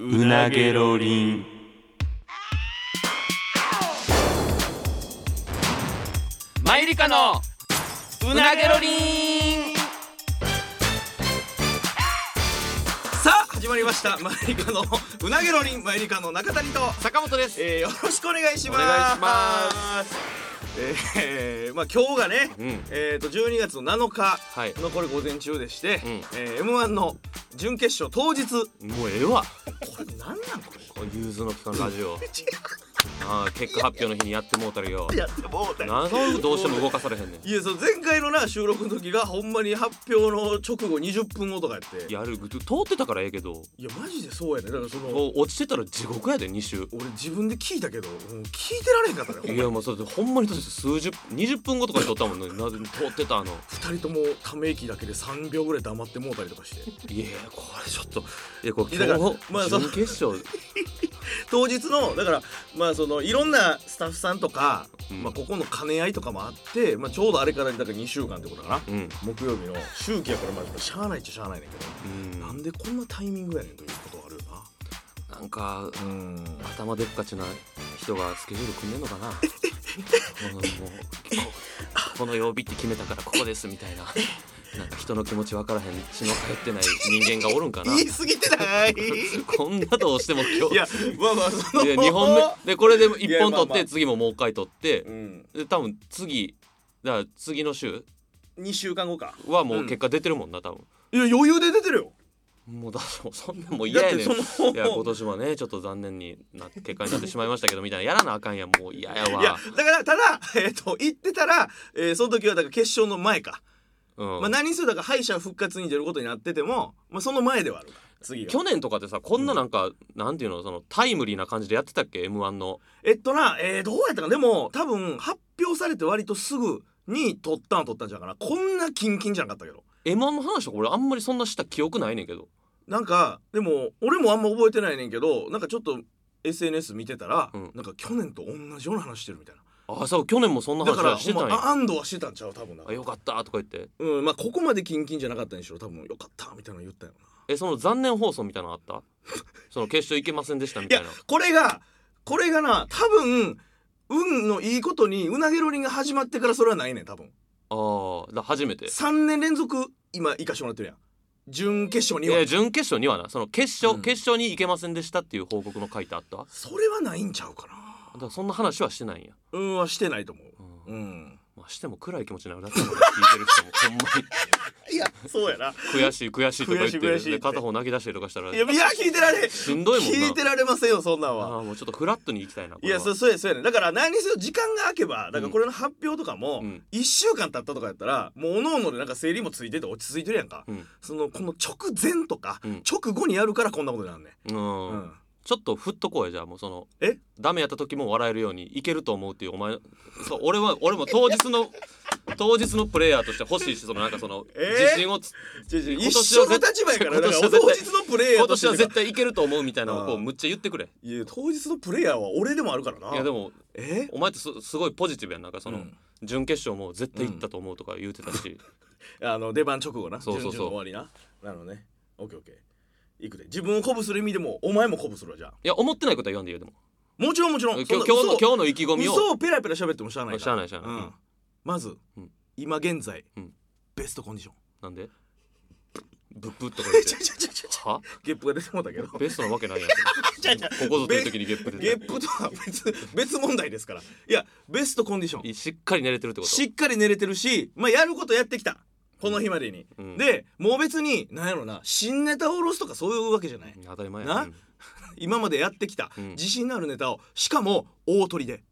うなげろりん。マイリカのうなげろりん。さあ始まりました。マイリカのうなげろりん。マイリカの中谷と、坂本です。えー、よろしくお願いします。お願いします。えー、まあ今日がね、うん。えー、と12月の7日はい。のこれ午前中でして、うん。えー、M1 の準決勝当日。こもうええわ。れ何なんこれ。こう融通の利かんラジオ ああ結果発表の日にやってもうたらよ。やってもうたよ。なんでどうしても動かされへんねん。いやその前回のな収録の時がほんまに発表の直後20分後とかやって。いややる通ってたからええけど。マジでそうやね。だからそのもう落ちてたら地獄やで2週。俺自分で聞いたけどもう聞いてられへんかったね。ほんまにいやもうそれでほんまに数十20分後とかに撮ったもんね。なぜ通ってたあの。二人ともため息だけで3秒ぐらい黙ってもうたりとかして。いやこれちょっといやこれいやだから今日、まあその準決勝。当日のだからまあそのいろんなスタッフさんとか、うん。まあ、ここの兼ね合いとかもあって、まあ、ちょうどあれからだから2週間ってことかな、うん。木曜日の周期やからまあしゃあないっちゃしゃあないねんけど、うん。なんでこんなタイミングやねんということがあるよなんかなうん。頭でっかちな人がスケジュール組んでんのかな？も うこの曜日って決めたからここですみたいな。なんか人の気持ち分からへん血の通ってない人間がおるんかな？言い過ぎてない。こんなどうしても今日。いやまあまあその。いや2本目でこれで1本取って次ももう一回取ってうん、で多分次だから次の週2週間後か。はもう結果出てるもんな多分。いや余裕で出てるよもうだ そんなもう嫌やねん。いや今年はねちょっと残念にな結果になってしまいましたけどみたいなやらなあかんやんもう嫌やわ。いやだからただ えっ、と言ってたら、えーその時はだから決勝の前か、うん。まあ何するだから敗者復活に出ることになってても、まあ、その前ではある次が去年とかってさこんななんか、なんていうのそのタイムリーな感じでやってたっけ？m 1の。えっとな、えー、どうやったかでも多分発表されて割とすぐに撮ったんは撮ったんじゃないかな。こんなキンキンじゃなかったけど。m 1の話とか俺あんまりそんなした記憶ないねんけどなんかでも俺もあんま覚えてないねんけどなんかちょっと SNS 見てたら、うん。なんか去年と同じような話してるみたいな。あそう去年もそんな話だからはしてたんや。ほんまあ安堵はしてたんちゃう多分なあよかったとか言って。うんまあここまでキンキンじゃなかったんでしょ多分よかったみたいなの言ったよな。えその残念放送みたいなのあった？その決勝行けませんでしたみいやたいなこれがこれがな多分運のいいことにうなげろりんが始まってからそれはないねん多分。ああだ初めて。3年連続今行かしてもらってるやん準決勝には。準決勝にはな。その決勝、うん。決勝に行けませんでしたっていう報告の書いてあった？だかそれはないんちゃうかな。らそんな話はしてないんや、うんはしてないと思う。ん。ううんまあ、しても暗い気持ちになるだけだから聞いてる人もほんまに。いやそうやな。悔しい悔しいとか言って悔しい悔しいって。で片方泣き出したりとかしたら。いやいや聞いてられんしん。どいもんな聞いてられませんよそんなんあは。あもうちょっとフラットに行きたいないやそうそうやそうやね。だから何にせよ時間が空けばだからこれの発表とかもうん。1週間経ったとかやったらもうおのおのでなんか整理もついてて落ち着いてるやんか。うん。そのこの直前とかうん。直後にやるからこんなことになんねん。うん、うんちょっと振っとこうやじゃあもうそのえ？ダメやった時も笑えるようにいけると思うっていうお前そう俺は俺も当日の 当日のプレイヤーとして欲しいしそのなんかその、え？ー自信をつ一緒の立場やから当日のプレイヤー今年は絶対いけると思うみたいなのをこうむっちゃ言ってくれ。いや当日のプレイヤーは俺でもあるからな。いやでもえ？お前ってすすごいポジティブやんなんかその、うん。準決勝も絶対行ったと思うとか言うてたし、あの出番直後な。そうそうそう。終わりな。なのね。オッケーオッケーいくで。自分を鼓舞する意味でもお前も鼓舞するわじゃあ。いや思ってないことは言わんでいいよでも。もちろんもちろん。今日今日の今日日の意気込みを。嘘をペラペラ喋ってもしゃあないしゃあないしゃあない。うん。まず、うん。今現在、うん。ベストコンディション。なんで？ブッブッとか言って。は？ゲップが出てもうたけど。ベストなわけないやん。ここぞという時にゲップ出てゲップとは別別問題ですから。いやベストコンディション。しっかり寝れてるってこと。しっかり寝れてるし、まあ、やることやってきたこの日までに、うん。でもう別に何やろな新ネタを下ろすとかそういうわけじゃない。当たり前やな。う ん今までやってきた、うん。自信のあるネタをしかも大取りで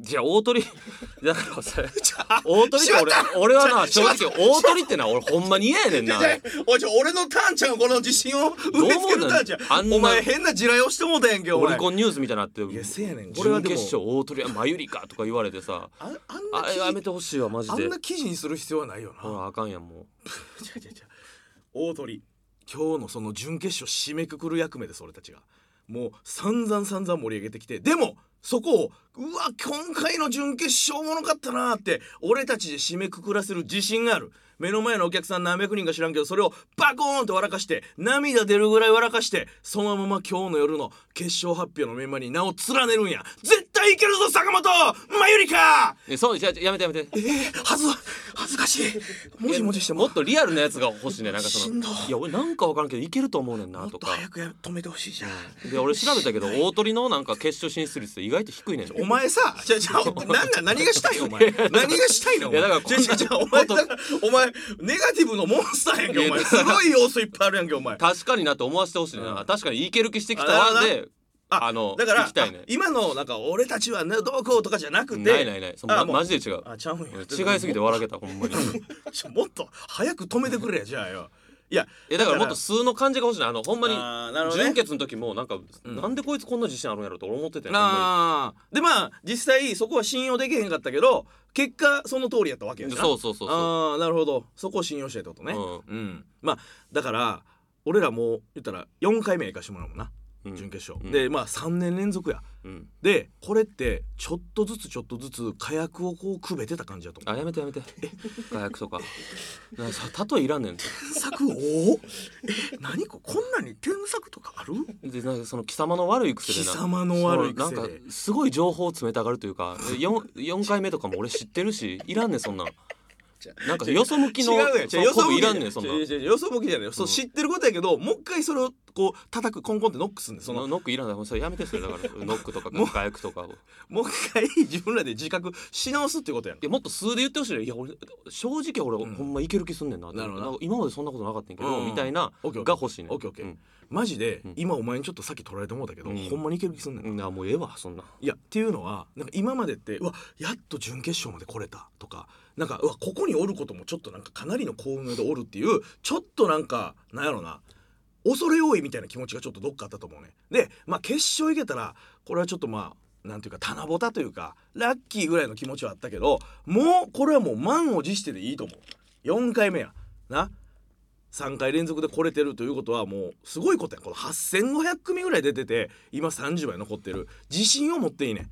じゃあ大鳥 だからさ じゃあ大鳥って俺俺はな正直大鳥ってな俺ほんまに嫌やねんなじゃあお俺のターンちゃんこの自信を植え付けるターンちゃん。あんなお前変な地雷をしてもうたやんけおオリ前コンニュースみたいになっていやせやねん。これはでも。準決勝大鳥はマユリカとか言われてさ。ああんなあれやめてほしいわマジで。あんな記事にする必要はないよな。ほらあかんやんも違う違う違う。大鳥。今日のその準決勝締めくくる役目です俺たちが。もう散々散々盛り上げてきて。でもそこをうわ今回の準決勝ものかったなって俺たちで締めくくらせる自信がある。目の前のお客さん何百人か知らんけどそれをバコーンと笑かして涙出るぐらい笑かしてそのまま今日の夜の決勝発表のメンバーに名を連ねるんや。絶対いけるぞ坂本マユリカうえそうじゃやめてやめて。えー、はず恥ずかしい。もじもじしても。っとリアルなやつが欲しいねなんかその。いや俺なんかわからんけどいけると思うねんもっとなとか早くや止めてほしいじゃん。で俺調べたけど大鳥のなんか決勝進出率意外と低いねん。お前さ、じゃじゃなんだ 何がしたいの？お前。何がしたいの？お前。いやだからじゃじゃお前お前ネガティブのモンスターやんけお前。すごい要素いっぱいあるやんけお前。確かになって思わせてほしいな、うん。確かにいける気してきたわ。でああのだからね。あ今のなんか俺たちはねどうこうとかじゃなくて。ないないない。そのマジで違う。あちゃうんや。違いすぎて笑けたほんまに。もっと早く止めてくれやじゃあよ。いやえだからもっと数の感じが欲しいな。あのほんまにあーなるほどね。準決の時もなんか、うん。なんでこいつこんな自信あるんやろと俺思ってたよほんまあーでまあ実際そこは信用できへんかったけど結果その通りやったわけやしな。にそうそうそうそう。ああなるほど。そこを信用したいってことね。ううん、まあだから俺らもう言ったら4回目行かしてもらうもんな、うん準決勝、うん。でまあ3年連続や。うん。でこれってちょっとずつちょっとずつ火薬をこうくべてた感じだと思う。あやめてやめて。火薬とか。なんかさ例えいらんねん添削お何こ？こんなに添削とかある？でなんかその貴様の悪い癖でな。貴様の悪い癖で。なんかすごい情報を詰めたがるというか 4, 4回目とかも俺知ってるしいらんねんそんなん。なんかよそ向きの違うよそんねんそんな違う違うよそ向きじゃないそ知ってることやけどもう一回それをこう叩くコンコンってノックすんでそのそのノックいらない。それやめてそれだから ノックとかもう火薬とかを。いもう一回自分らで自覚し直すってことやんやもっと数で言ってほしいねいや俺正直俺、うん。ほんまいける気すんねんななるほど今までそんなことなかったんやけど、うん。みたいなが欲しいねオッケーオッケー。うん。マジで、うん。今お前にちょっとさっき取られてもうたけど、うん。ほんまにいける気すんねん。な、うん。あもうええわそんな。いやっていうのはなんか今までってうわやっと準決勝まで来れたとかなんかうわここにおることもちょっとなんかかなりの幸運でおるっていうちょっとなんかなんやろな恐れ多いみたいな気持ちがちょっとどっかあったと思うね。でまあ決勝行けたらこれはちょっとまあなんていうか棚ぼたというかラッキーぐらいの気持ちはあったけどもうこれはもう満を持してでいいと思う。4回目や。な。3回連続で来れてるということはもうすごいことや。この8500組ぐらい出てて今30枚残ってる。自信を持っていいね。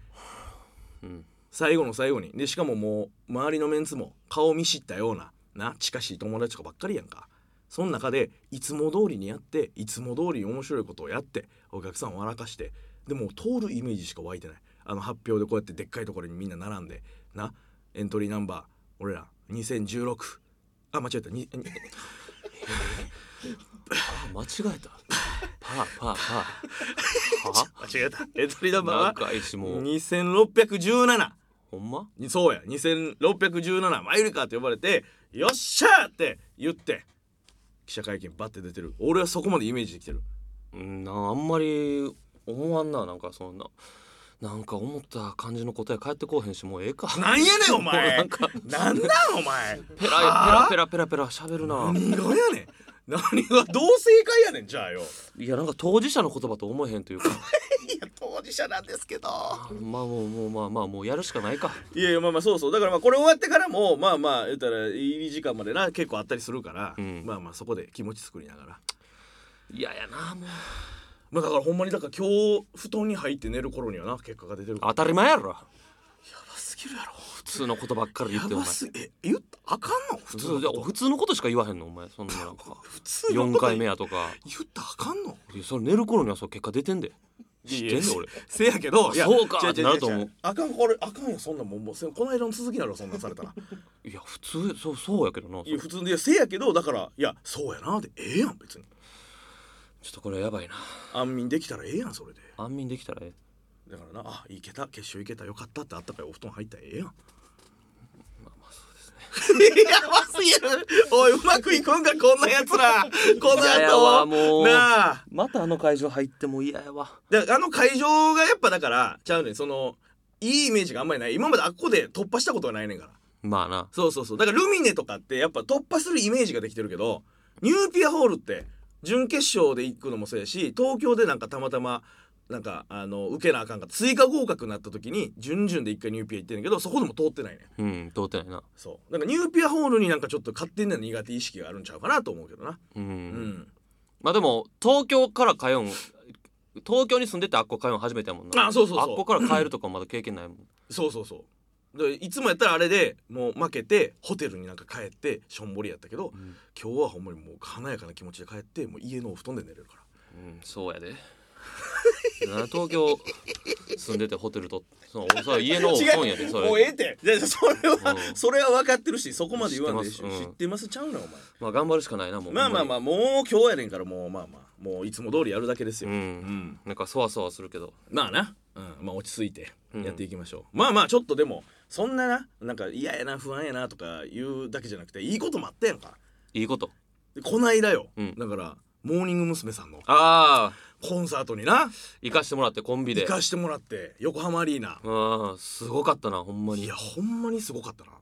うん。最後の最後に。でしかももう周りのメンツも顔見知ったような。な。近しい友達とかばっかりやんか。その中でいつも通りにやっていつも通りに面白いことをやってお客さんを笑かしてでもう通るイメージしか湧いてない。あの発表でこうやってでっかいところにみんな並んでなエントリーナンバー俺ら2016あ間違えた。ににあ間違えた。パーパーパー。は？間違えた。エントリーナンバーは長いしもう2617ほんま？そうや。2617マユリカって呼ばれて「よっしゃ!」って言って記者会見バッて出てる。俺はそこまでイメージできてる。うんなあんまり思わんななんかそんな。なんか思った感じの答え返ってこうへんしもうええか。なんやねんお前。なんか。なんなんお前。ペラはあ？ペラペラペラペラ喋るな。何がやねん。何がどう正解やねんじゃあよ。いやなんか当事者の言葉と思えへんというか 事者なんですけど。まあもうもうまあまあもうやるしかないか。いやいやまあまあそうそう。だからまあこれ終わってからもまあまあ言ったら入り時間までな結構あったりするから、うん。まあまあそこで気持ち作りながら。嫌やな。もうまあだからほんまにだから今日布団に入って寝る頃にはな結果が出てる当たり前やろ。やばすぎるやろ。普通のことばっかり言ってお前。やばすえ言ったあかんの？普普通じゃ通の普通のことしか言わへんの？お前。そんななんか普通のこと4回目やとか。言ったらあかんの？それ寝る頃にはそう結果出てんで知ってんねん俺。せやけどあそうか。ってなると思う。あかんこれあかんよ。そんなんもうもうせこの間の続きなのそんなんされたら。いや普通そうそうやけどな。いや普通でいやせやけどだからいやそうやなでええやん別に。ちょっとこれやばいな。安眠できたらええやんそれで。安眠できたらええ。だからなあいけた決勝いけたよかったってあったかいお布団入ったらええやんまあまあそうですねやばすぎる。おいうまくいくんかこんなやつら。この後。もう。なあ。またあの会場入っても嫌やわ。であの会場がやっぱだからちゃうねんそのいいイメージがあんまりない。今まであっこで突破したことはないねんから。まあな。そうそうそう。だからルミネとかってやっぱ突破するイメージができてるけどニューピアホールって準決勝で行くのもそうやし東京でなんかたまたまなんかあの受けなあかんか追加合格になった時に準々で一回ニューピア行ってんねんけどそこでも通ってないねん。うん通ってないな。そう。なんかニューピアホールになんかちょっと勝手に苦手意識があるんちゃうかなと思うけどな。うん、うん。まあでも東京から通うん東京に住んでてあっこ通うん初めてやもんな。あそうそうそう。あっこから帰るとかまだ経験ないもん。そうそうそう。でいつもやったらあれでもう負けてホテルになんか帰ってしょんぼりやったけど、ん。今日はほんまにもう華やかな気持ちで帰ってもう家のお布団で寝れるから。うんそうやで。な 東京住んでてホテルとそのそれは家のお布団やでそれ。もうええって。でそれは、うん。それは分かってるしそこまで言わんでし。知ってます。うん。知ってますちゃうなお前。まあ頑張るしかないなもう。まあまあまああもう今日やねんからもうまあまあ。もういつも通りやるだけですよ、うん、うん。なんかそわそわするけど。まあな、うん、まあ落ち着いてうん。やっていきましょう、まあまあちょっとでもそんなななんか嫌やな不安やなとか言うだけじゃなくていいこともあったやんか。いいこと。でこないだよ、うん。だからモーニング娘。さんの。ああコンサートにな。行かしてもらってコンビで。行かしてもらって横浜アリーナ。ああすごかったなほんまに。いやほんまにすごかったな。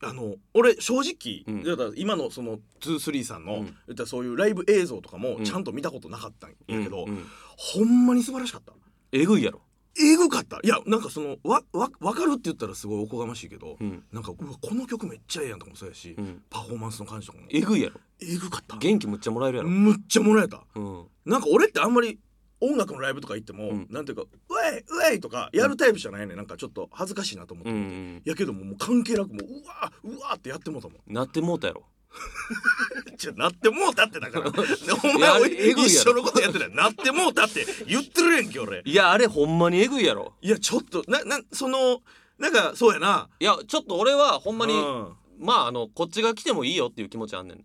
あの俺正直、うん。今のその23さんの、うん。言ったらそういうライブ映像とかもうん。ちゃんと見たことなかったんやけど、うんうん。ほんまに素晴らしかった。えぐいやろ。えぐかった。いやなんかそのわわ分かるって言ったらすごいおこがましいけど、うん。なんかうわこの曲めっちゃええやんとかもそうやし、うん。パフォーマンスの感じとかも。えぐいやろえぐかった。元気むっちゃもらえるやろ。むっちゃもらえた。うん。なんか俺ってあんまり音楽のライブとか行っても、うん。なんていうか「ウェイウェイ!」とかやるタイプじゃないね、なんかちょっと恥ずかしいなと思って、うんうんやけどももう関係なくもううわうわってやってもうたもん。なってもうたやろ。じゃなってもうたってだから。で お前一緒のことやってない。なってもうたって言ってるやんけ俺。いやあれほんまにえぐいやろ。いやちょっとななそのなんかそうやな。いやちょっと俺はほんまに、うん。まああのこっちが来てもいいよっていう気持ちあんねん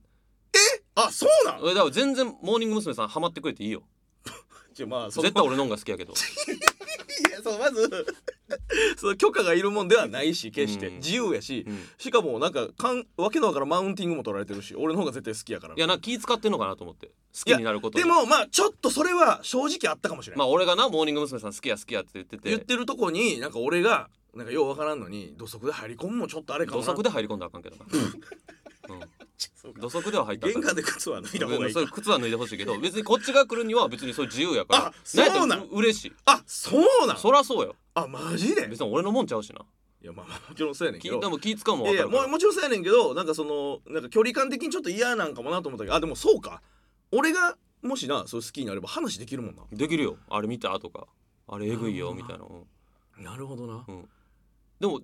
あそうなん？俺だから全然モーニング娘。さんハマってくれていいよ。じゃまあその絶対俺の方が好きやけど。いやそうまず その許可がいるもんではないし決して、うん。自由やし、うん。しかもなんかかんわけのわからんマウンティングも取られてるし俺の方が絶対好きやから。いやな気使ってんのかなと思って。好きになることに。でもまあちょっとそれは正直あったかもしれない、まあ俺がなモーニング娘。さん好きや好きやって言ってて。言ってるとこになんか俺がなんかようわからんのに土足で入り込むもちょっとあれかもな。土足で入り込んだらあかんけどな、土足では入った玄関で靴は脱いだ方がいいか。靴は脱いでほしいけど別にこっちが来るには別にそれ自由やから。あそうなん嬉しい。あそうなんそらそうよ。あマジで？別に俺のもんちゃうしな。いやまあまあもちろんそうやねんけど。きでも気使うもんかるから。ももちろんそうやねんけどなんかそのなんか距離感的にちょっと嫌なんかもなと思ったけどあでもそうか。俺がもしなそう好きになれば話できるもんな。できるよ。あれ見たとか。あれえぐいよみたいな、うん。なるほどな、でもちょ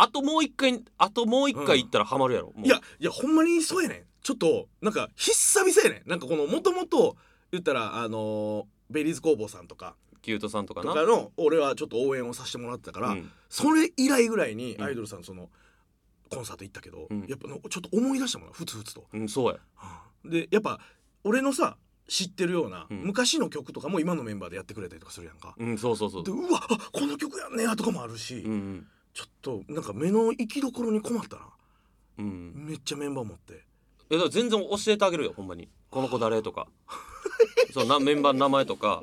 あともう一回あともう一回行ったらハマるやろ、もう。いやいやほんまにそうやねん。ちょっとなんか久々やねん。なんかこのもともと言ったらあのーベリーズ工房さんとか。キュートさんとかな。とかの俺はちょっと応援をさせてもらってたから、うん。それ以来ぐらいにうん。アイドルさんそのコンサート行ったけど、うん。やっぱのちょっと思い出したもんなふつふつと。うん、そうや。でやっぱ俺のさ知ってるような、うん。昔の曲とかも今のメンバーでやってくれたりとかするやんか。うんそうそうそう。でうわあこの曲やんねやとかもあるし、うんうんとなんか目の行きどころに困ったな。うん。めっちゃメンバー持って。えだから全然教えてあげるよほんまに。この子誰とか。そうなメンバーの名前とか。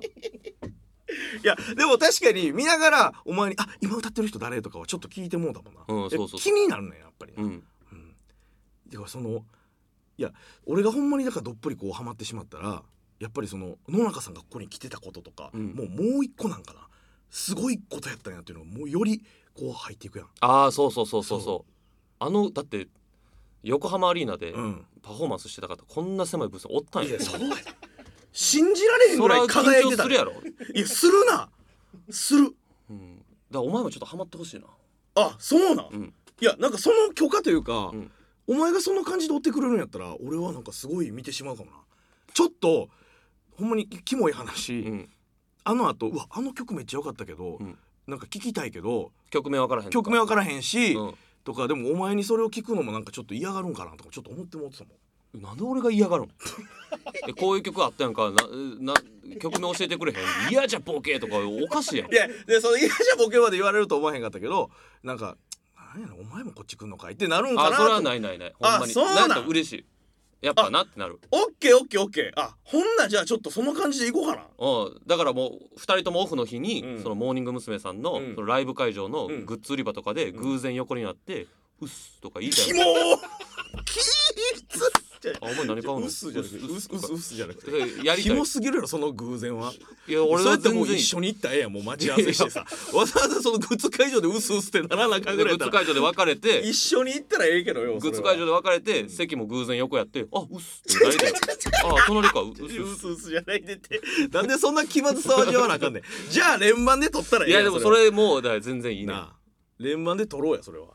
いやでも確かに見ながらお前に「あ今歌ってる人誰?」とかはちょっと聞いてもうたもんな、うんそうそう気になるねやっぱりな、うん。うん。だからそのいや俺がほんまにだからどっぷりこうハマってしまったらやっぱりその野中さんがここに来てたこととか、うん。もうもう一個なんかな。すごいことやったんやっていうのがもうよりこう入っていくやん。ああそうそうそうそうそう。そあのだって横浜アリーナでうん。パフォーマンスしてた方こんな狭いブースおったんや。いやそうや信じられへんぐらい輝いてた。するやろ、いやするな。する。うん、だからお前もちょっとハマってほしいな。あそうなん、うん。いやなんかその許可というか、うん。お前がその感じで追ってくれるんやったら俺はなんかすごい見てしまうかもな。ちょっとほんまにキモい話、うん。あの後うわあの曲めっちゃ良かったけど、うんなんか聞きたいけど曲名分からへん曲名分からへんし、うん。とかでもお前にそれを聞くのもなんかちょっと嫌がるんかなとかちょっと思ってもってたもん。なんで俺が嫌がるの？えこういう曲あったやんか。なな曲名教えてくれへん？嫌じゃボケとかおかしいやん。いやでその嫌じゃボケまで言われると思わへんかったけどなんかなんやろお前もこっち来んのかいってなるんかなと。あそれはないないない。ほんまに。あそうなん。なんか嬉しいやっぱなってなる。オッケーオッケーオッケー。あほんなじゃあちょっとその感じでいこうかな。うん。だからもう2人ともオフの日に、うん。そのモーニング娘。さんの,、うん。そのライブ会場のうん。グッズ売り場とかで偶然横になって「うっす」とか言いたいキのモー。キーツあお前何買うすじゃなくてうっすうっすうっすじゃなくて。やりたいキモすぎるやろその偶然は。いや俺そうやってもう一緒に行ったらええやんもう待ち合わせしてさ。わざわざそのグッズ会場でうすうすってならなあかぐらいやったら。ッズ会場で別れて。一緒に行ったらええけどよグッズ会場で別れて席も偶然横やって「あうっす」って誰だよあ隣かうっすうす。うすじゃないでって。なんでそんな気まずさを味わわなあかんねん。じゃあ連番で撮ったらええやんいやでもそれもうだから全然いいねなあ。連番で撮ろうやそれは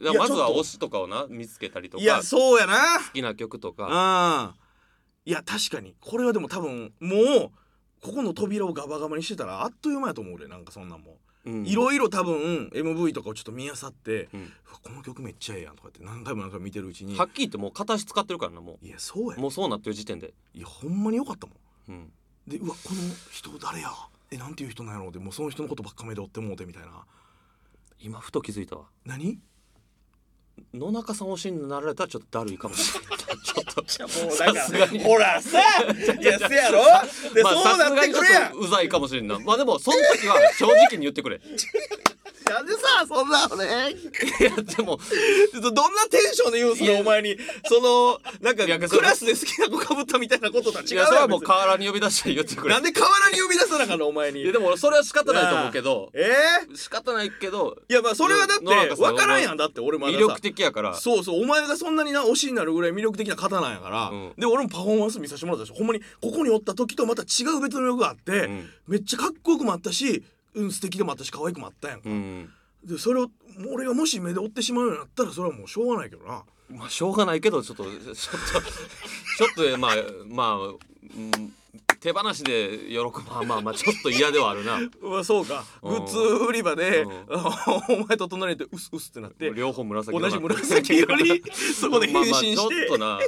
まずは推しと。かをな見つけたりとかいやそうやな。好きな曲とか。あいや確かに。これはでも多分もうここの扉をガバガバにしてたらあっという間やと思う俺なんかそんなんも。うん。いろいろ多分 MV とかをちょっと見漁って、うん。この曲めっちゃええやんとかって何回も何回も見てるうちに。はっきり言ってもう形使ってるからなもいやそうやうもうそうなってる時点で。いやほんまによかったもん。うん。でうわこの人誰や？えなんていう人なんやろうでもうその人のことばっか目で追ってもうてみたいな。今ふと気づいたわ。何？野中さん推しになられたらちょっとだるいかもしれない。ちょっとじゃもうさすがに。ほらさいやせやろ？で、まあそうなってくれやうざいかもしれんな。まあでもその時は正直に言ってくれなんでさそんなのね。いやでもどんなテンションで言うんすかお前にそのなんかクラスで好きな子かぶったみたいなこととは違いうやそれはもう河原に呼び出して言ってくれ。なんで河原に呼び出さなあかんのお前に。いやでも俺それは仕方ないと思うけど。ええ仕方ないけどいやまあそれはだって野中さん分からんやんだって俺まださ。魅力的やから。そうそうお前がそんなにな推しになるぐらい魅力的な方なんやから、うん。で俺もパフォーマンス見させてもらったしほんまにここにおった時とまた違う別の魅力があって、うん。めっちゃかっこよくもあったし、うん、素敵でもあったし可愛くもあったやんか、うん。でそれを俺がもし目で追ってしまうようになったらそれはもうしょうがないけどな。まあしょうがないけどちょっと ちょっとちょっとまあまあ、うん、手放しで喜ぶまあまあまあちょっと嫌ではあるな。うわそうか。グうん。ッズ売り場で、うん。お前と隣でうすうすってなって両方紫同じ紫色に そこで変身して、まあまあちょっとな。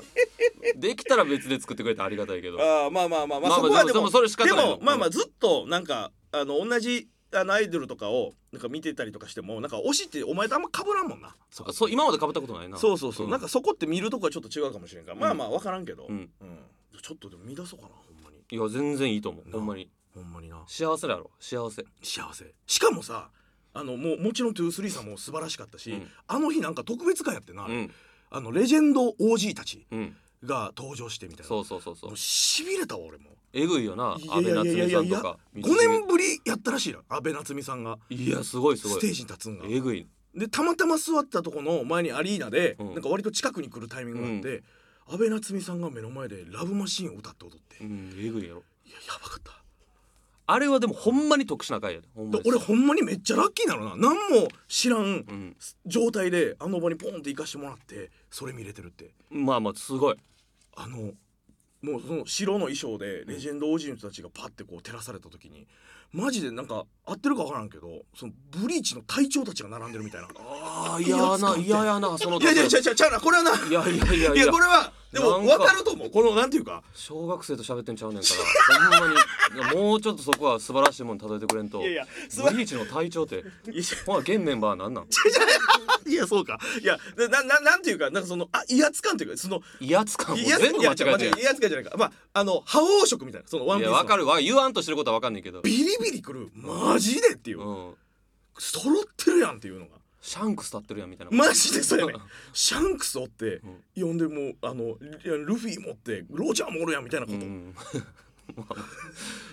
できたら別で作ってくれてありがたいけど。あーまあまあまあまあ、まあまあそこはでれ仕方ないでよもまあまあずっとなんかあの同じあのアイドルとかをなんか見てたりとかしてもなんか推しってお前とあんま被らんもんな。そこそう今まで被ったことないな。そうそうそう、ん。なんかそこって見るとこはちょっと違うかもしれんから、まあまあ分からんけど、うん。ちょっとでも見出そうかなほんまに。いや全然いいと思う。なほんまに。ほんまにな。幸せだろ。幸せ。幸せ。しかもさあのもうもちろん23さんも素晴らしかったし、うん。あの日なんか特別会やってな、うん。あのレジェンド OG たち。うんが登場してみたいな。そうそうそうそう。もうしびれたわ俺も。えぐいよな安倍夏美さんとか5年ぶりやったらしいな安倍夏実さんが。いやすごいすごい。ステージに立つんが。えぐい。でたまたま座ったとこの前にアリーナで、うん。なんか割と近くに来るタイミングがあって、安倍夏実さんが目の前で「ラブマシーン」を歌って踊って、いうんえぐいやろ。ややばかった。あれはでもほんまに特殊な回やで俺ほんまにめっちゃラッキーなのな。何も知らんうん。状態であの場にポンって行かしてもらってそれ見れてるって。まあまあすごいあのもうその白の衣装でレジェンド OG の人たちがパッてこう照らされた時にマジでなんか合ってるか分からんけどそのブリーチの隊長たちが並んでるみたいな。ああ嫌やな嫌やなそのいやいやちゃうちゃうちゃうなこれはないいやいやいやいや。これはでも分かると思う。このなんていうか小学生と喋ってんちゃうねんからほんまに。もうちょっとそこは素晴らしいもんに例えてくれんといやいやすブリーチの隊長ってい。やほら現メンバーなんなん？いやそうか。いやななななんていうかなんかそのあ威圧感というかその威圧感？全部間違えていや威圧感じゃないか。まああの覇王色みたいなそのワンいピースの。やわかるわ。言わんとしてることはわかんないけど。ビリビリくる。マジでっていう、うん。揃ってるやんっていうのがシャンクス立ってるやんみたいな。マジでそうやねシャンクスおってうん、呼んでもうあのルルフィ持ってロジャーもおるやんみたいなこと、うん。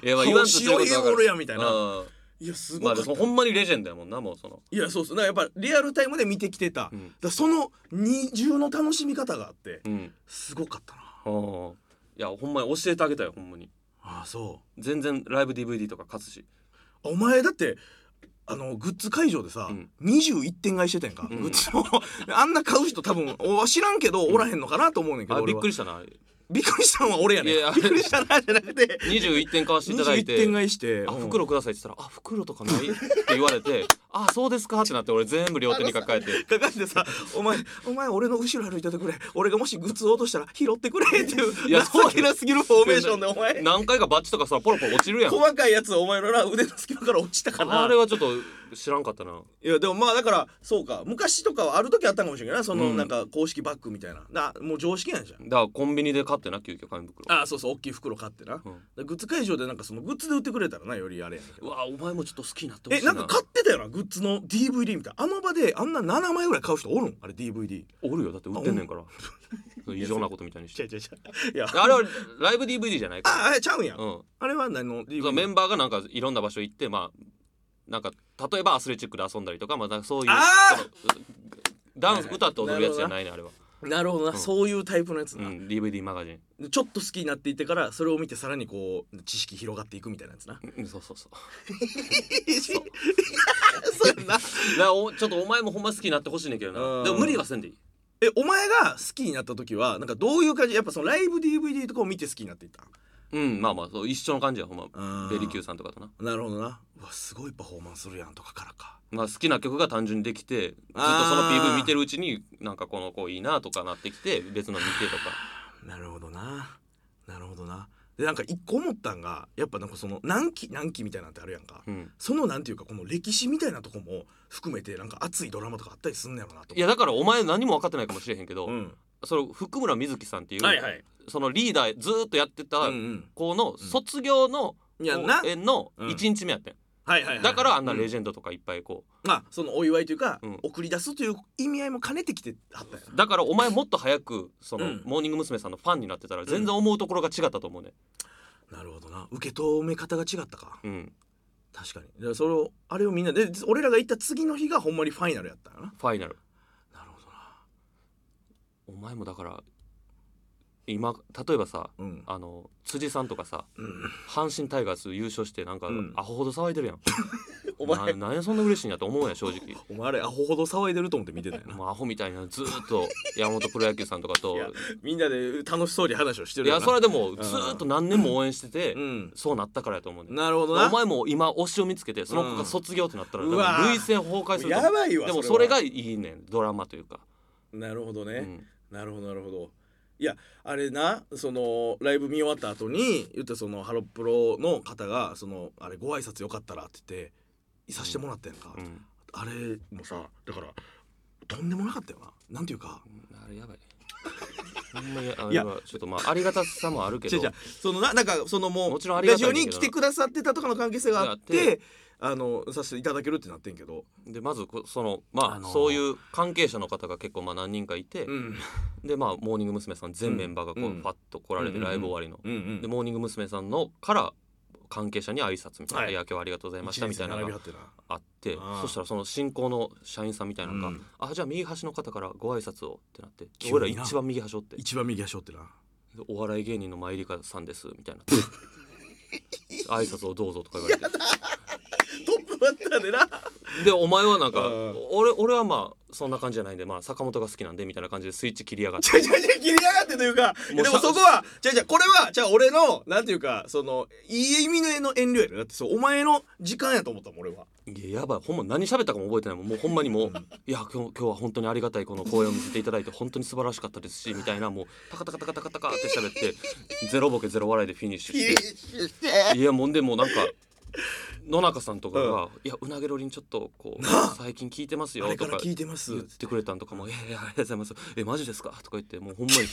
いやまあ言わん。としてるおるやん。みたいなうん。いやすまあごい、でもほん。まにレジェンドやもん。なもうそのいやそうそうだからやっぱリアルタイムで見てきてた,、うん。らその二重の楽しみ方があってうん。すごかったなうん。いやほん。まに教えてあげたよほん。まにああそう全然ライブ DVD とか勝つしお前だってあのグッズ会場でさ、うん。21点買いしてたやんか、うん。グッズを。あんな買う人多分お知らんけどおらへんのかなと思うねんけど、あび俺は。っくりしたな。びっくりしたのは俺やねびっくりしたなじゃなくて。21点買わせていただい21て点買いして。あうん。袋くださいって言ったら「あ袋とかない?」って言われて「あそうですか」ってなって俺全部両手に抱えて。かかってさ「お前お前俺の後ろ歩いててくれ。俺がもしグッズを落としたら拾ってくれ」っていういやそう情けなすぎるフォーメーションでお前。何回かバッチとかさポロポロ落ちるやん。細かいやつお前のな腕の隙間から落ちたかな。あれはちょっと知らんかったな。いやでもまあだからそうか。昔とかはある時あったかもしれないなそのうん。なんか公式バッグみたいな。なもう常識なんじゃん。だからコンビニで買ってな急遽紙袋。あそうそう。大きい袋買ってな、うん。でグッズ会場でなんかそのグッズで売ってくれたらなよりあれやねんうわお前もちょっと好きになってほしえいな。なんか買ってたよなグッズの DVD みたいな。あの場であんな7枚ぐらい買う人おるん？あれ DVD おるよ。だって売ってんねんから。異常なことみたいにして。違う違う違う。いや。あれはライブ DVD じゃないかああれちゃうんや、らうん。あれは何の DVD メンバーがなんかいろんな場所行ってまあなんか例えばアスレチックで遊んだりとかまあそういうダンス歌って踊るやつじゃないねあれはなるほどな、うん。そういうタイプのやつな、うん。DVD マガジン。ちょっと好きになっていってからそれを見てさらにこう知識広がっていくみたいなやつな。うんそうそうそう。そう。やな。だからおちょっとお前もほんま好きになってほしいねんけどうん。なでも無理はせんでいい。えお前が好きになった時はなんかどういう感じ？やっぱそのライブ DVD とかを見て好きになっていった？うんまあまあそう一緒の感じやほんま。うん。ベリキューさんとかとな。なるほどな。うわすごいパフォーマンスするやんとかからかまあ好きな曲が単純にできてずっとその PV 見てるうちになんかこの子いいなとかなってきて 別の見てとか。なるほどな。なるほどな。でなんか一個思ったんがやっぱなんかその何期何期みたいなんてあるやんか、うん。そのなんていうかこの歴史みたいなとこも含めてなんか熱いドラマとかあったりすんねやろなといやだからお前何も分かってないかもしれへんけど、うん。その福村瑞希さんっていう、はいはい。そのリーダーずーっとやってたうんうん。子の卒業の公演のうん。1日目やってん、はいはいはい。だからあんなレジジェンドとかいっぱいこまあそのお祝いというか、うん。送り出すという意味合いも兼ねてきてはったんや。うだからお前もっと早くその、うん。モーニング娘。さんのファンになってたら全然思うところが違ったと思うね。なるほどな。受け止め方が違ったか。うん。確かに。だからそれをあれをみんなで俺らが行った次の日がほんまにファイナルやったんやな。ファイナル。なるほどな。お前もだから今例えばさうん。あの辻さんとかさうん。阪神タイガース優勝してなんか、うん。アホほど騒いでるやん。お前ななんやそんな嬉しいんやと思うやん正直。お前あれアホほど騒いでると思って見てたよな。も うアホみたいなずーっと山本プロ野球さんとかと。みんなで楽しそうに話をしてるいやそれでもずーっと何年も応援してて、うん。そうなったからやと思うねなるほどな。お前も今推しを見つけてその子が卒業ってなったら、多分うんうわ涙腺崩壊するやばいわでもそれがいいねんドラマというか、なるほどね、うん。なるほどなるほどいやあれなそのライブ見終わった後に言ってそのハロプロの方がそのあれご挨拶よかったらって言っていさしてもらったやんか、うん。あれもさだからとんでもなかったよな。なんていうか。あれやばい。いや。ちょっとまあありがたさもあるけど。そのななんかそのもうもちろんありがラジオに来てくださってたとかの関係性があってあのさせていただけるってなってんけど。でまずこそのまあ、あのー。そういう関係者の方が結構まあ何人かいて、うん。でまあモーニング娘。さん全メンバーがこう、うん。ファッと来られてうんライブ終わりの、うんうん。でモーニング娘。さんのから関係者に挨拶みたいな「はいいや今日はありがとうございました」みたいなのがあってそしたらその進行の社員さんみたいなのが「うんあじゃあ右端の方からご挨拶を」ってなって俺ら一番右端おってな一番右足折ってな。でお笑い芸人のマイリカさんですみたいな 挨拶をどうぞとか言われてトップバッターでな。でお前はなんかうん。俺俺はまあそんな感じじゃないんでまあ坂本が好きなんでみたいな感じでスイッチ切りやがって。ちゃちゃちゃ切りやがってというかでもそこはじゃじゃこれはじゃあ俺のなんていうかそのいい意味のの遠慮やろ。だってそうお前の時間やと思ったもん俺は。いややばいほんま何喋ったかも覚えてないもん。もうほんまにもういや今日今日は本当にありがたいこの公演を見せていただいて本当に素晴らしかったですしみたいなもうタカタカタカタカタカって喋ってゼロボケゼロ笑いでフィニッシュして。いやもんでもうなんか野中さんとかが「いやうなげろりんちょっとこう最近聞いてますよ」とか聞いてます。言ってくれたんとかも「ええありがとうございます。えマジですか?」とか言ってもうほんまに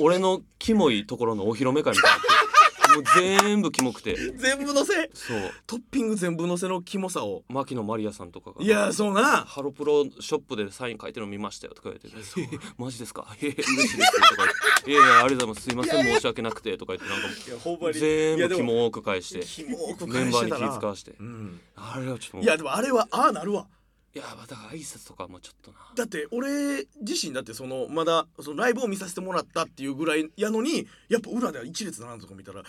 お俺のキモいところのお披露目会みたいになもう全部キモくて。全部のせ？そう。トッピング全部のせのキモさを牧野マリアさんとかが。いやそうな。ハロプロショップでサイン書いてるの見ましたよとか言って「えマジですか？え嬉しいです」とか言って「いやいやありがとうございます。すいません。申し訳なくて」とか言ってなんか。全部キモく返して。メンバーに気返して。たな使わしてうん。あれはちょっといやでもあれはああなるわいやだから挨拶とかもちょっとな。だって俺自身だってそのまだそのライブを見させてもらったっていうぐらいやのにやっぱ裏では一列並んだとこ見たら圧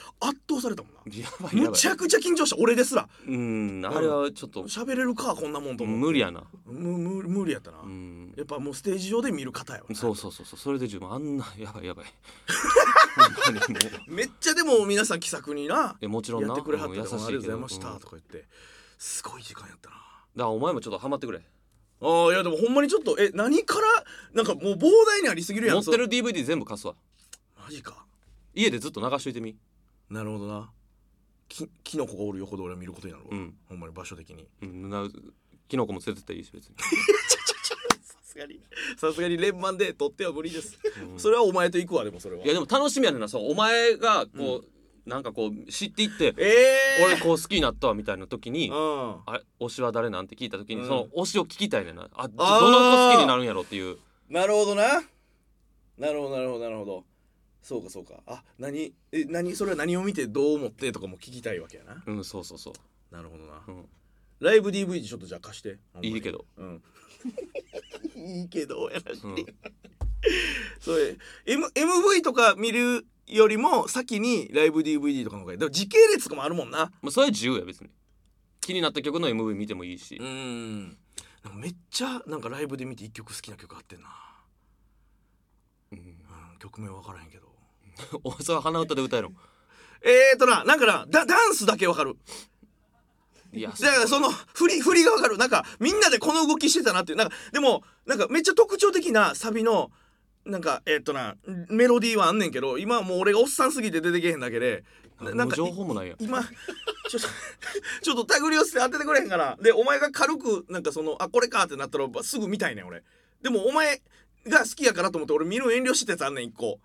倒されたもんな。やばいやばい。むちゃくちゃ緊張した俺ですら。うんあれはちょっと。喋れるかこんなもんと思無理やな。むむ無理やったな、うん。やっぱもうステージ上で見る方よそうそうそうそうそれで十分。あんなやばいやばい。めっちゃでも皆さん気さくになえもちろんな。やってくれはったうん優しでもありがとうございましたうんとか言ってすごい時間やったなだからお前もちょっとハマってくれ。あーいやでもほんまにちょっとえ何からなんかもう膨大にありすぎるやん。持ってるそ DVD 全部貸すわ。うマジか。家でずっと流しといてみ。なるほどな。きキノコがおる横で俺は見ることになるわ、うん。ほんまに場所的に。うんなキノコも連れてっていいし別に、さすがに。さすがに連番で取っては無理です。うん。それはお前と行くわでもそれは。いやでも楽しみやねんなそうお前がこう、なんかこう知っていって、ええ俺こう好きになったわみたいな時に、うん。あれ推しは誰なんて聞いた時に、うん。その推しを聞きたいねんな。あどの子好きになるんやろっていう。なるほどな。なるほどなるほどなるほど。そうかそうか。あ何え何それは何を見てどう思ってとかも聞きたいわけやな。うんそうそうそう、なるほどな。うん、ライブ DVD ちょっとじゃあ貸していいけど。うん。いいけどやらしい、うん。それ、M、MV とか見るよりも先にライブ DVD とかの方がいい。時系列とかもあるもんな。まあ、それは自由や別に。気になった曲の MV 見てもいいし、うん。なんかめっちゃなんかライブで見て一曲好きな曲あってんな、うん、うん、曲名分からへんけど。おそれは鼻歌で歌えるの えーとななんかなダダンスだけ分かる。いやだからその振り振りが分かる。なんかみんなでこの動きしてたなっていう。なんかでもなんかめっちゃ特徴的なサビのなんかえーっとなメロディーはあんねんけど今はもう俺がおっさんすぎて出てけへんだけでななんか情報もないやん。今 ちょっと ちょっと手繰り寄せて当ててくれへんから。でお前が軽くなんかそのあこれかってなったらすぐ見たいねん俺。でもお前が好きやからと思って俺見る遠慮してたやつあんねん一個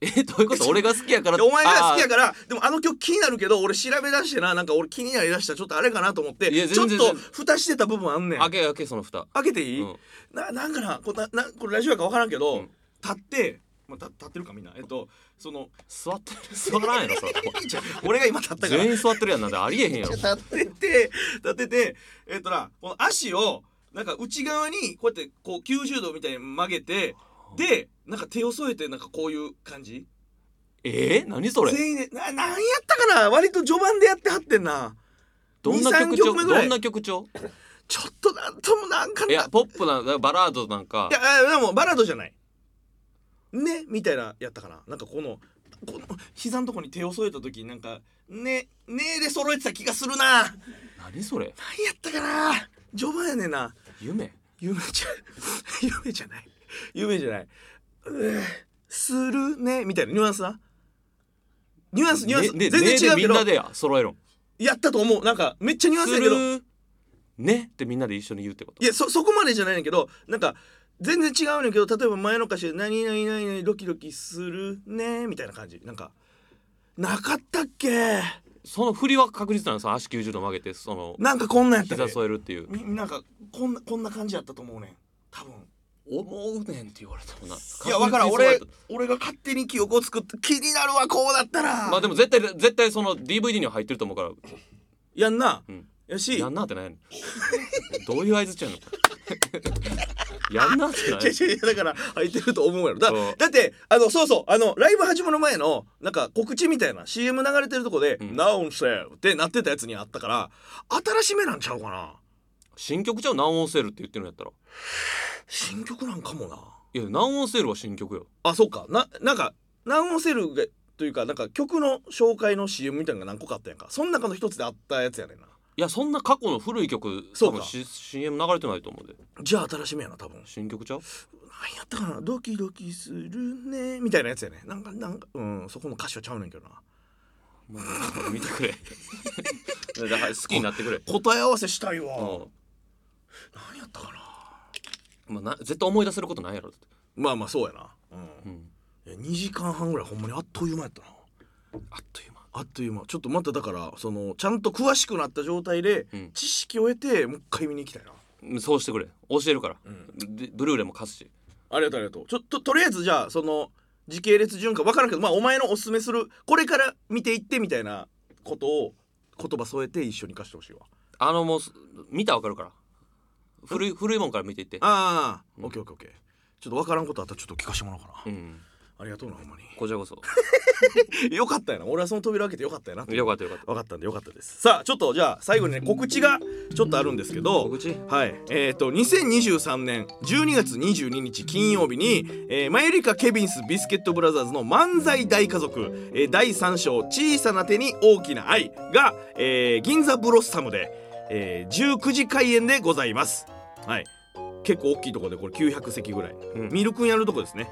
えどういうこと？俺が好きやから。でお前が好きやらからでもあの曲気になるけど俺調べ出してななんか俺気になりだしたらちょっとあれかなと思ってちょっと蓋してた部分あんねん。開け開けその蓋。開けていい、うん。ななんかなこれななこれラジオやか分からんけど、うん。立って、まあ、た立ってるかみんな。えっとその座ってる座らんやろそれ。俺が今立ったから。全員座ってるやんな。んでありえへんやろ 立ってて立っててえっとなこの足をなんか内側にこうやってこう90度みたいに曲げてでなんか手を添えてなんかこういう感じ？えー、何それ？全員でななんやったかな？割と序盤でやってはってんな。どんな2 3曲調？どんな曲調？ちょっとなんともなんか。ないやポップなバラードなんか。いやあでもバラードじゃない。ね？みたいなやったかな。なんかこのこの膝のとこに手を添えた時になんかねねで揃えてた気がするな。何や何それったかな？序盤やねんな。夢？夢じゃ 夢じゃない 夢じゃない。するねみたいな。ニュアンスな。ニュアンスニュアンス、ねね全然違うけど。ねでみんなでや揃えろ。やったと思う。なんかめっちゃニュアンスすやけど。るねってみんなで一緒に言うってこと？いやそそこまでじゃないねんけどなんか全然違うねんけど例えば前の歌詞で「何々何々ドキドキするね」みたいな感じ。なんかなかったっけ？その振りは確実なのさ足90度曲げてそのなんかこんなんやった膝で添えるっていうみなんか？こんなこんな感じやったと思うねん多分思うねんって言われたもんな。いやわからん。俺俺が勝手に記憶を作って気になるわこうだったら。たまあでも絶対絶対その DVD には入ってると思うから。やんな、うん。やし。やんなってないどういう合図ちゃうの？やんなってない違う違うだから入ってると思うやろ。だだってあのそうそうあのライブ始まる前のなんか告知みたいな CM 流れてるとこで「うん。ナウンセー」ってなってたやつにあったから新しめなんちゃうかな。新曲ちゃうナンオンセールって言ってるんやったら新曲なんかもな。いやナンオンセールは新曲よ。あそうか。ななんかナウンセルがというかなんか曲の紹介の CM みたいなのが何個かあったやんか。その中の一つであったやつやねんな。いやそんな過去の古い曲そうか。CM 流れてないと思うで。じゃあ新しめやな多分。新曲ちゃう？何やったかな？ドキドキするね。みたいなやつやね。なんかなんかうんそこの歌詞はちゃうねんけどな。もう見てくれ。だから好きになってくれ。答え合わせしたいわ。うん。何やったかな？まあ、な絶対思い出せることないやろ。だってまあまあそうやな。うん。うん。いや2時間半ぐらいほんまにあっという間やったな。あっという間。あっという間。ちょっとまただからそのちゃんと詳しくなった状態でうん。知識を得てもう一回見に行きたいな。うんそうしてくれ。教えるから、うん。でブルーレイも貸すし。ありがとうありがとう。ちょっととりあえずじゃあその時系列順か分からんけどまあお前のおすすめするこれから見ていってみたいなことを言葉添えて一緒に貸してほしいわ。あのもうす見たらわかるから古い古いもんから見ていってああ、うん。オッケーオッケーオッケー。ちょっと分からんことあったらちょっと聞かしてもらおうかな、うん。ありがとうなほんまに。こちらこそ。よかったよな。俺はその扉開けてよかったよなよかったよかった。分かったんでよかったです。さあちょっとじゃあ最後にね告知がちょっとあるんですけど告知。はい。えっ、と2023年12月22日金曜日に、えーマユリカ・ケビンス・ビスケットブラザーズの漫才大家族、えー第3章小さな手に大きな愛が、えー銀座ブロッサムで、えー19時開演でございます。はい。結構大きいところでこれ900席ぐらい、ん。ミルクンやるとこですね。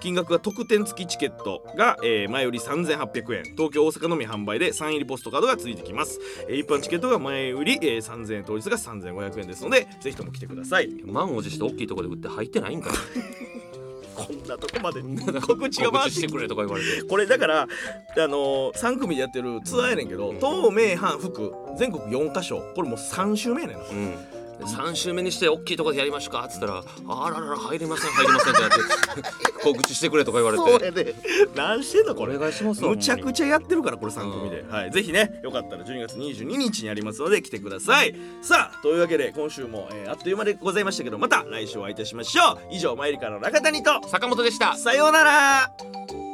金額が特典付きチケットが、えー前売り3800円。東京大阪のみ販売でサイン入りポストカードが付いてきます、えー一般チケットが前売り、えー3000円当日が3500円ですのでぜひとも来てください。満を持して大きいところで売って入ってないんかい こんなとこまで告知が回ってて。くれとか言われて。これだからあのー、3組でやってるツアーやねんけど、うん。東名阪福全国4カ所。これもう3週目やねんな。うん3週目にして大きいところでやりましょうか。っつったら「あららら入りません入りません」ってなって 告知してくれとか言われて。そうやで。何してんのこれ。お願いしますわむちゃくちゃやってるからこれ3組で、はい、ぜひねよかったら12月22日にありますので来てください。さあというわけで今週も、えーあっという間でございましたけどまた来週お会いいたしましょう。以上マイリカの中谷と。坂本でした。さようなら